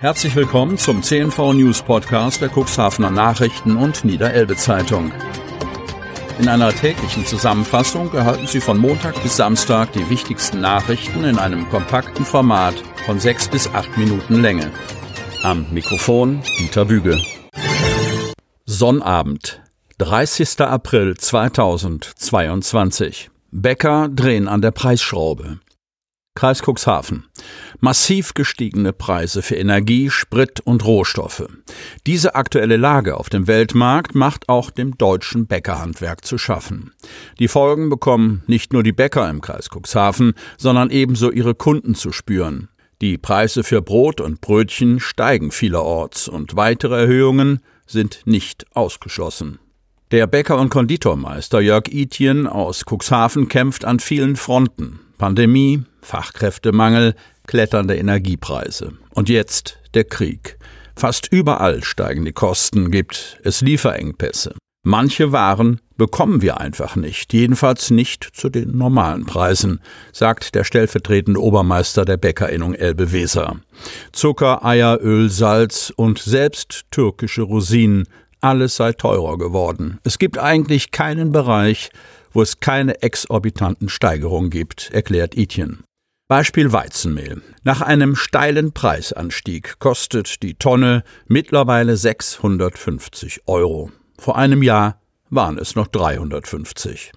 Herzlich willkommen zum CNV News Podcast der Cuxhavener Nachrichten und Niederelbe Zeitung. In einer täglichen Zusammenfassung erhalten Sie von Montag bis Samstag die wichtigsten Nachrichten in einem kompakten Format von sechs bis acht Minuten Länge. Am Mikrofon Dieter Büge. Sonnabend, 30. April 2022. Bäcker drehen an der Preisschraube. Kreis Cuxhaven. Massiv gestiegene Preise für Energie, Sprit und Rohstoffe. Diese aktuelle Lage auf dem Weltmarkt macht auch dem deutschen Bäckerhandwerk zu schaffen. Die Folgen bekommen nicht nur die Bäcker im Kreis Cuxhaven, sondern ebenso ihre Kunden zu spüren. Die Preise für Brot und Brötchen steigen vielerorts und weitere Erhöhungen sind nicht ausgeschlossen. Der Bäcker- und Konditormeister Jörg Itjen aus Cuxhaven kämpft an vielen Fronten. Pandemie, Fachkräftemangel, kletternde Energiepreise. Und jetzt der Krieg. Fast überall steigen die Kosten, gibt es Lieferengpässe. Manche Waren bekommen wir einfach nicht, jedenfalls nicht zu den normalen Preisen, sagt der stellvertretende Obermeister der Bäckerinnung Elbe Weser. Zucker, Eier, Öl, Salz und selbst türkische Rosinen, alles sei teurer geworden. Es gibt eigentlich keinen Bereich, wo es keine exorbitanten Steigerungen gibt, erklärt Etienne. Beispiel Weizenmehl. Nach einem steilen Preisanstieg kostet die Tonne mittlerweile 650 Euro. Vor einem Jahr waren es noch 350.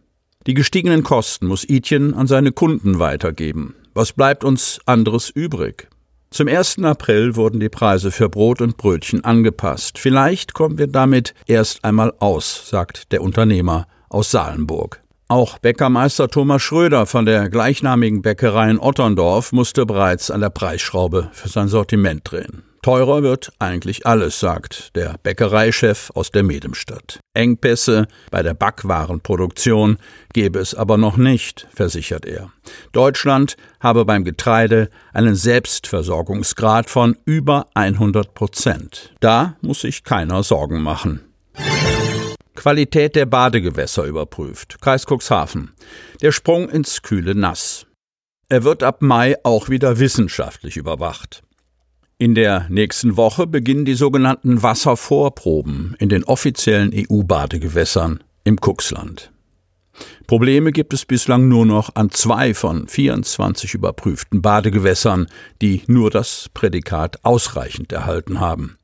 Die gestiegenen Kosten muss Etienne an seine Kunden weitergeben. Was bleibt uns anderes übrig? Zum 1. April wurden die Preise für Brot und Brötchen angepasst. Vielleicht kommen wir damit erst einmal aus, sagt der Unternehmer aus Salenburg. Auch Bäckermeister Thomas Schröder von der gleichnamigen Bäckerei in Otterndorf musste bereits an der Preisschraube für sein Sortiment drehen. Teurer wird eigentlich alles, sagt der Bäckereichef aus der Medemstadt. Engpässe bei der Backwarenproduktion gebe es aber noch nicht, versichert er. Deutschland habe beim Getreide einen Selbstversorgungsgrad von über 100 Prozent. Da muss sich keiner Sorgen machen. Qualität der Badegewässer überprüft. Kreis Cuxhaven. Der Sprung ins kühle Nass. Er wird ab Mai auch wieder wissenschaftlich überwacht. In der nächsten Woche beginnen die sogenannten Wasservorproben in den offiziellen EU-Badegewässern im Cuxland. Probleme gibt es bislang nur noch an zwei von 24 überprüften Badegewässern, die nur das Prädikat ausreichend erhalten haben.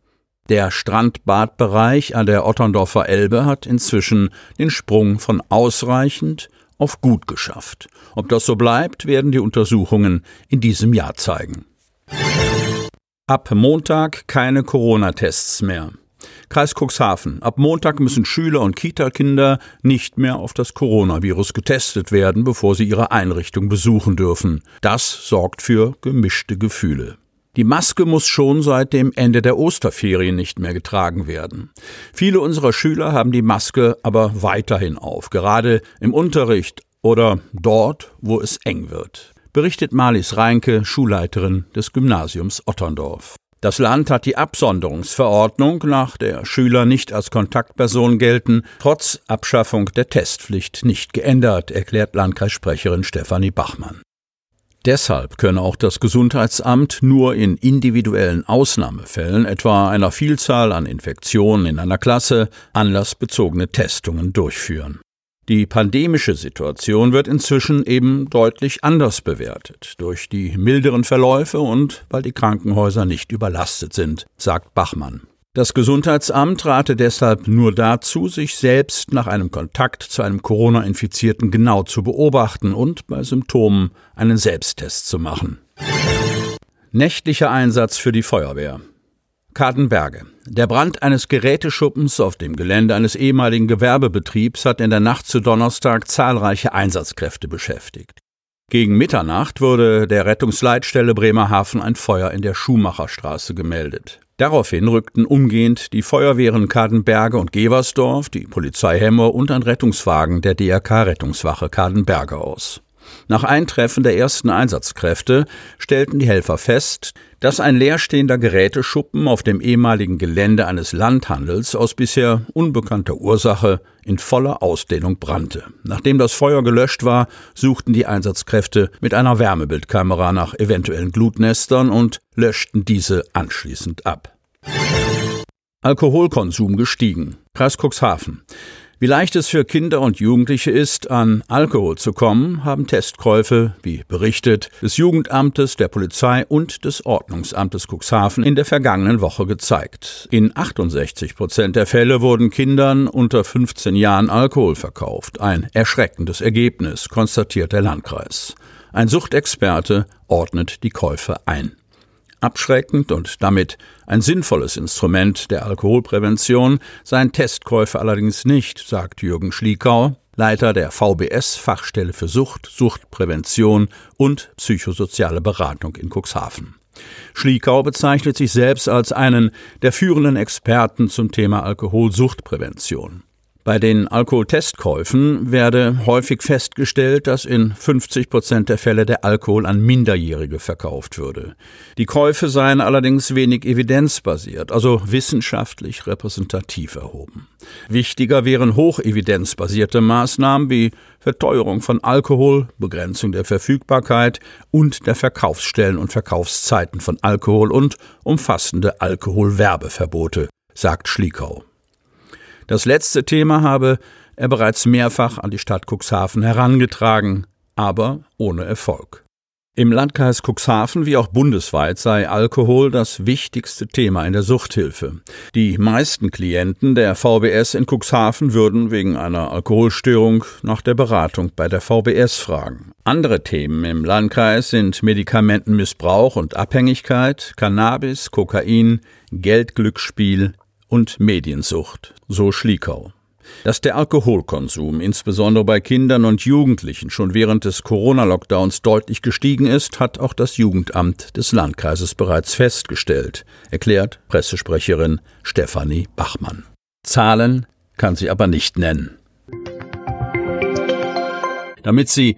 Der Strandbadbereich an der Otterndorfer Elbe hat inzwischen den Sprung von ausreichend auf gut geschafft. Ob das so bleibt, werden die Untersuchungen in diesem Jahr zeigen. Ab Montag keine Corona-Tests mehr. Kreis Cuxhaven. Ab Montag müssen Schüler und Kita-Kinder nicht mehr auf das Coronavirus getestet werden, bevor sie ihre Einrichtung besuchen dürfen. Das sorgt für gemischte Gefühle. Die Maske muss schon seit dem Ende der Osterferien nicht mehr getragen werden. Viele unserer Schüler haben die Maske aber weiterhin auf, gerade im Unterricht oder dort, wo es eng wird, berichtet Marlies Reinke, Schulleiterin des Gymnasiums Otterndorf. Das Land hat die Absonderungsverordnung, nach der Schüler nicht als Kontaktperson gelten, trotz Abschaffung der Testpflicht nicht geändert, erklärt Landkreissprecherin Stefanie Bachmann. Deshalb könne auch das Gesundheitsamt nur in individuellen Ausnahmefällen, etwa einer Vielzahl an Infektionen in einer Klasse, anlassbezogene Testungen durchführen. Die pandemische Situation wird inzwischen eben deutlich anders bewertet, durch die milderen Verläufe und weil die Krankenhäuser nicht überlastet sind, sagt Bachmann. Das Gesundheitsamt rate deshalb nur dazu, sich selbst nach einem Kontakt zu einem Corona-Infizierten genau zu beobachten und bei Symptomen einen Selbsttest zu machen. Nächtlicher Einsatz für die Feuerwehr. Kartenberge. Der Brand eines Geräteschuppens auf dem Gelände eines ehemaligen Gewerbebetriebs hat in der Nacht zu Donnerstag zahlreiche Einsatzkräfte beschäftigt. Gegen Mitternacht wurde der Rettungsleitstelle Bremerhaven ein Feuer in der Schumacherstraße gemeldet. Daraufhin rückten umgehend die Feuerwehren Kadenberge und Geversdorf, die Polizei Hemmer und ein Rettungswagen der DRK Rettungswache Kadenberge aus. Nach Eintreffen der ersten Einsatzkräfte stellten die Helfer fest, dass ein leerstehender Geräteschuppen auf dem ehemaligen Gelände eines Landhandels aus bisher unbekannter Ursache in voller Ausdehnung brannte. Nachdem das Feuer gelöscht war, suchten die Einsatzkräfte mit einer Wärmebildkamera nach eventuellen Glutnestern und löschten diese anschließend ab. Alkoholkonsum gestiegen. Kreis Cuxhaven. Wie leicht es für Kinder und Jugendliche ist, an Alkohol zu kommen, haben Testkäufe, wie berichtet, des Jugendamtes, der Polizei und des Ordnungsamtes Cuxhaven in der vergangenen Woche gezeigt. In 68 Prozent der Fälle wurden Kindern unter 15 Jahren Alkohol verkauft. Ein erschreckendes Ergebnis, konstatiert der Landkreis. Ein Suchtexperte ordnet die Käufe ein abschreckend und damit ein sinnvolles Instrument der Alkoholprävention, seien Testkäufe allerdings nicht, sagt Jürgen Schliekau, Leiter der VBS Fachstelle für Sucht, Suchtprävention und psychosoziale Beratung in Cuxhaven. Schliekau bezeichnet sich selbst als einen der führenden Experten zum Thema Alkoholsuchtprävention. Bei den Alkoholtestkäufen werde häufig festgestellt, dass in 50 Prozent der Fälle der Alkohol an Minderjährige verkauft würde. Die Käufe seien allerdings wenig evidenzbasiert, also wissenschaftlich repräsentativ erhoben. Wichtiger wären hochevidenzbasierte Maßnahmen wie Verteuerung von Alkohol, Begrenzung der Verfügbarkeit und der Verkaufsstellen und Verkaufszeiten von Alkohol und umfassende Alkoholwerbeverbote, sagt Schliekau. Das letzte Thema habe er bereits mehrfach an die Stadt Cuxhaven herangetragen, aber ohne Erfolg. Im Landkreis Cuxhaven wie auch bundesweit sei Alkohol das wichtigste Thema in der Suchthilfe. Die meisten Klienten der VBS in Cuxhaven würden wegen einer Alkoholstörung nach der Beratung bei der VBS fragen. Andere Themen im Landkreis sind Medikamentenmissbrauch und Abhängigkeit, Cannabis, Kokain, Geldglücksspiel, und Mediensucht, so Schliekau. Dass der Alkoholkonsum insbesondere bei Kindern und Jugendlichen schon während des Corona-Lockdowns deutlich gestiegen ist, hat auch das Jugendamt des Landkreises bereits festgestellt, erklärt Pressesprecherin Stefanie Bachmann. Zahlen kann sie aber nicht nennen. Damit Sie